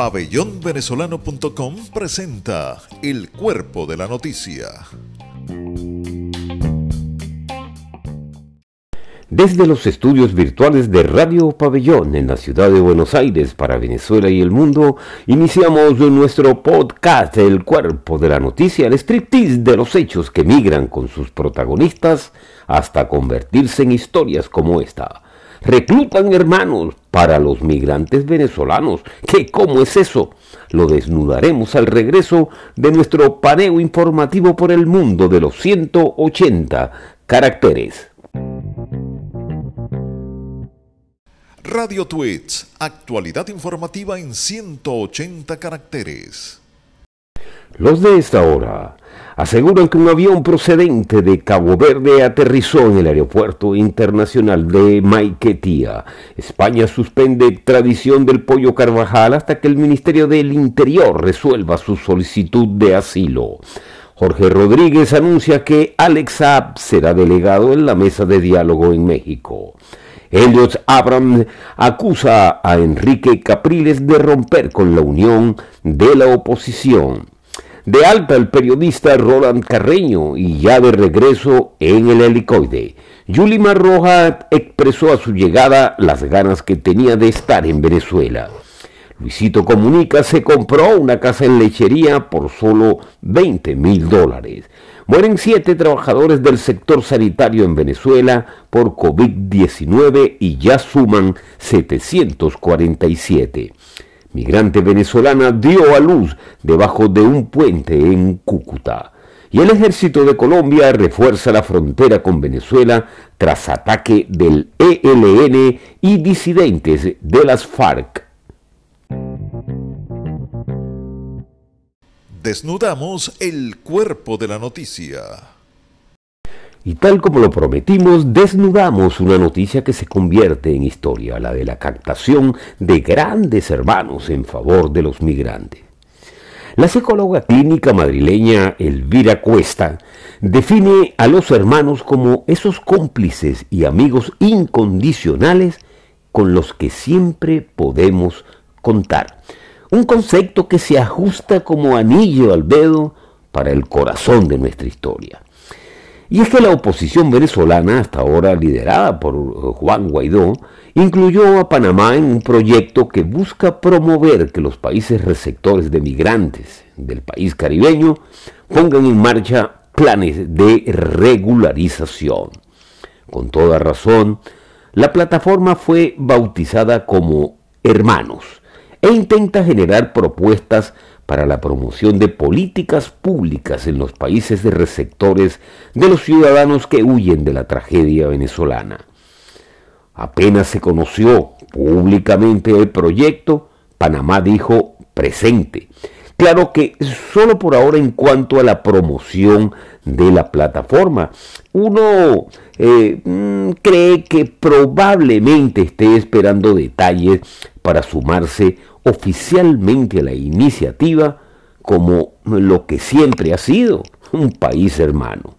Pabellonvenezolano.com presenta El Cuerpo de la Noticia. Desde los estudios virtuales de Radio Pabellón en la ciudad de Buenos Aires para Venezuela y el mundo, iniciamos nuestro podcast El Cuerpo de la Noticia, el striptease de los hechos que migran con sus protagonistas hasta convertirse en historias como esta reclutan hermanos para los migrantes venezolanos. ¿Qué cómo es eso? Lo desnudaremos al regreso de nuestro paneo informativo por el mundo de los 180 caracteres. Radio Tweets, actualidad informativa en 180 caracteres. Los de esta hora aseguran que un avión procedente de Cabo Verde aterrizó en el aeropuerto internacional de Maiquetía. España suspende tradición del pollo Carvajal hasta que el Ministerio del Interior resuelva su solicitud de asilo. Jorge Rodríguez anuncia que Alex Saab será delegado en la mesa de diálogo en México. Elliot Abram acusa a Enrique Capriles de romper con la unión de la oposición de alta el periodista Roland Carreño y ya de regreso en el helicoide. Yulimar Roja expresó a su llegada las ganas que tenía de estar en Venezuela. Luisito Comunica se compró una casa en lechería por solo 20 mil dólares. Mueren siete trabajadores del sector sanitario en Venezuela por COVID-19 y ya suman 747 migrante venezolana, dio a luz debajo de un puente en Cúcuta. Y el ejército de Colombia refuerza la frontera con Venezuela tras ataque del ELN y disidentes de las FARC. Desnudamos el cuerpo de la noticia. Y tal como lo prometimos, desnudamos una noticia que se convierte en historia, la de la captación de grandes hermanos en favor de los migrantes. La psicóloga clínica madrileña Elvira Cuesta define a los hermanos como esos cómplices y amigos incondicionales con los que siempre podemos contar. Un concepto que se ajusta como anillo al dedo para el corazón de nuestra historia. Y es que la oposición venezolana, hasta ahora liderada por eh, Juan Guaidó, incluyó a Panamá en un proyecto que busca promover que los países receptores de migrantes del país caribeño pongan en marcha planes de regularización. Con toda razón, la plataforma fue bautizada como Hermanos e intenta generar propuestas para la promoción de políticas públicas en los países de receptores de los ciudadanos que huyen de la tragedia venezolana. Apenas se conoció públicamente el proyecto, Panamá dijo presente. Claro que solo por ahora en cuanto a la promoción de la plataforma. Uno eh, mm, cree que probablemente esté esperando detalles para sumarse oficialmente a la iniciativa como lo que siempre ha sido, un país hermano.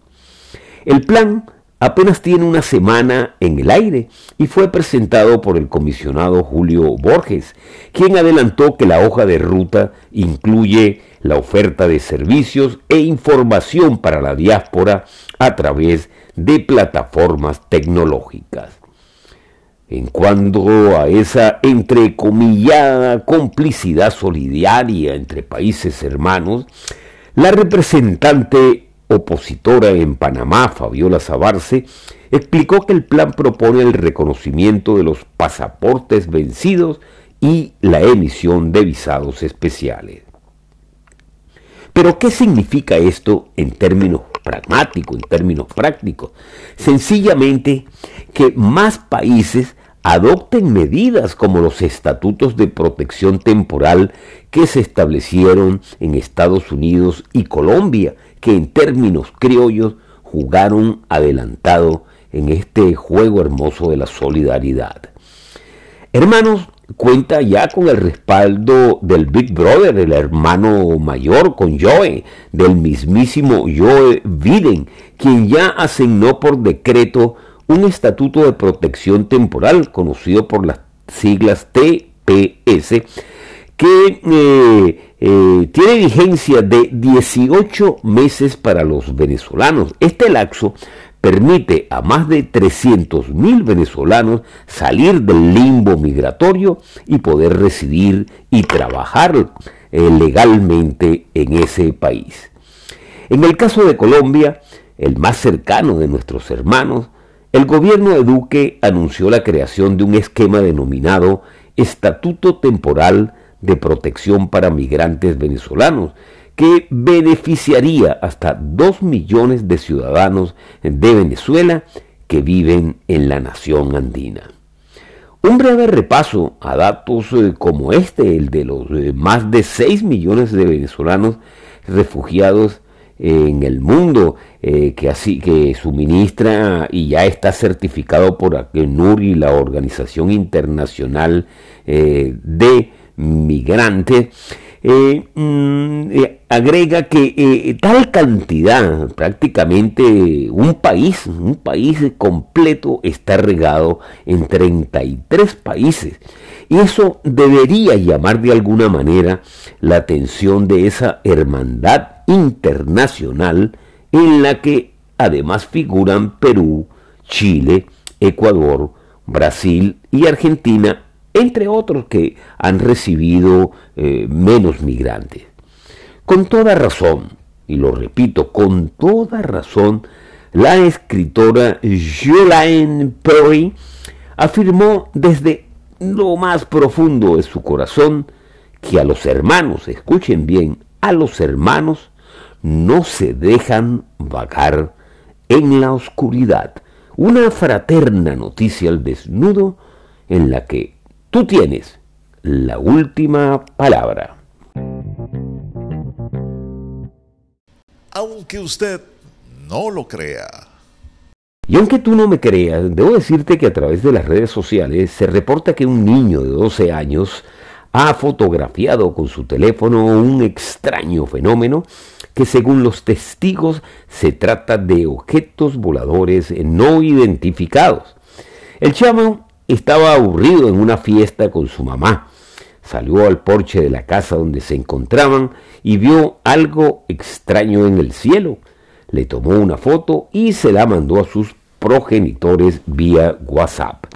El plan apenas tiene una semana en el aire y fue presentado por el comisionado Julio Borges, quien adelantó que la hoja de ruta incluye la oferta de servicios e información para la diáspora a través de plataformas tecnológicas. En cuanto a esa entrecomillada complicidad solidaria entre países hermanos, la representante opositora en Panamá, Fabiola Sabarce, explicó que el plan propone el reconocimiento de los pasaportes vencidos y la emisión de visados especiales. Pero ¿qué significa esto en términos pragmáticos, en términos prácticos? Sencillamente que más países adopten medidas como los estatutos de protección temporal que se establecieron en Estados Unidos y Colombia, que en términos criollos jugaron adelantado en este juego hermoso de la solidaridad. Hermanos, cuenta ya con el respaldo del Big Brother, el hermano mayor, con Joe, del mismísimo Joe Biden, quien ya asignó por decreto un estatuto de protección temporal conocido por las siglas TPS, que eh, eh, tiene vigencia de 18 meses para los venezolanos. Este laxo permite a más de 300.000 venezolanos salir del limbo migratorio y poder residir y trabajar eh, legalmente en ese país. En el caso de Colombia, el más cercano de nuestros hermanos, el gobierno de Duque anunció la creación de un esquema denominado Estatuto Temporal de Protección para Migrantes Venezolanos, que beneficiaría hasta 2 millones de ciudadanos de Venezuela que viven en la nación andina. Un breve repaso a datos eh, como este, el de los eh, más de 6 millones de venezolanos refugiados en el mundo eh, que así que suministra y ya está certificado por ACNUR y la Organización Internacional de Migrantes eh, mm, eh, agrega que eh, tal cantidad, prácticamente un país, un país completo está regado en 33 países. Y eso debería llamar de alguna manera la atención de esa hermandad internacional en la que además figuran Perú, Chile, Ecuador, Brasil y Argentina entre otros que han recibido eh, menos migrantes. Con toda razón, y lo repito, con toda razón, la escritora Jolaine Perry afirmó desde lo más profundo de su corazón que a los hermanos, escuchen bien, a los hermanos no se dejan vagar en la oscuridad. Una fraterna noticia al desnudo en la que Tú tienes la última palabra. Aunque usted no lo crea. Y aunque tú no me creas, debo decirte que a través de las redes sociales se reporta que un niño de 12 años ha fotografiado con su teléfono un extraño fenómeno que según los testigos se trata de objetos voladores no identificados. El chamo estaba aburrido en una fiesta con su mamá. Salió al porche de la casa donde se encontraban y vio algo extraño en el cielo. Le tomó una foto y se la mandó a sus progenitores vía WhatsApp.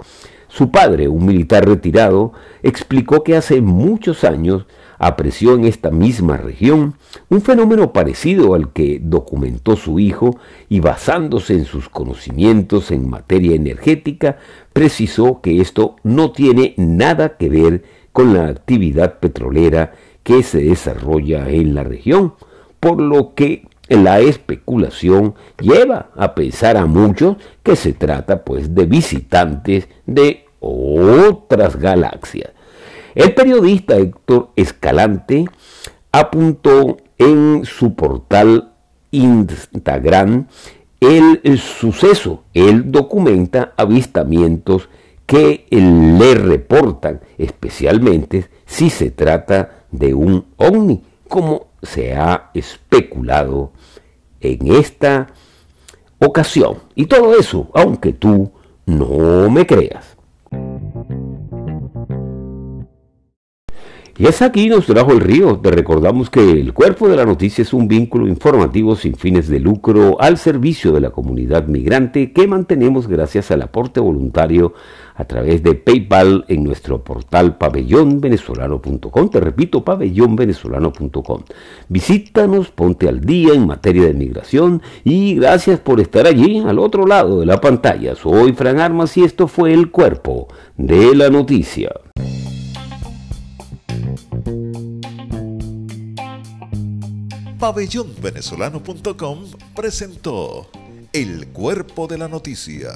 Su padre, un militar retirado, explicó que hace muchos años apreció en esta misma región un fenómeno parecido al que documentó su hijo y basándose en sus conocimientos en materia energética, precisó que esto no tiene nada que ver con la actividad petrolera que se desarrolla en la región, por lo que la especulación lleva a pensar a muchos que se trata pues de visitantes de otras galaxias. El periodista Héctor Escalante apuntó en su portal Instagram el, suceso. Él documenta avistamientos que le reportan, especialmente si se trata de un ovni, como se ha especulado en esta ocasión. Y todo eso, aunque tú no me creas. Y es aquí nos trajo el río. Te recordamos que el cuerpo de la noticia es un vínculo informativo sin fines de lucro al servicio de la comunidad migrante que mantenemos gracias al aporte voluntario a través de PayPal en nuestro portal pabellonvenezolano.com. Te repito, pabellonvenezolano.com. Visítanos, ponte al día en materia de migración y gracias por estar allí al otro lado de la pantalla. Soy Fran Armas y esto fue el cuerpo de la noticia. pabellonvenezolano.com presentó El Cuerpo de la Noticia.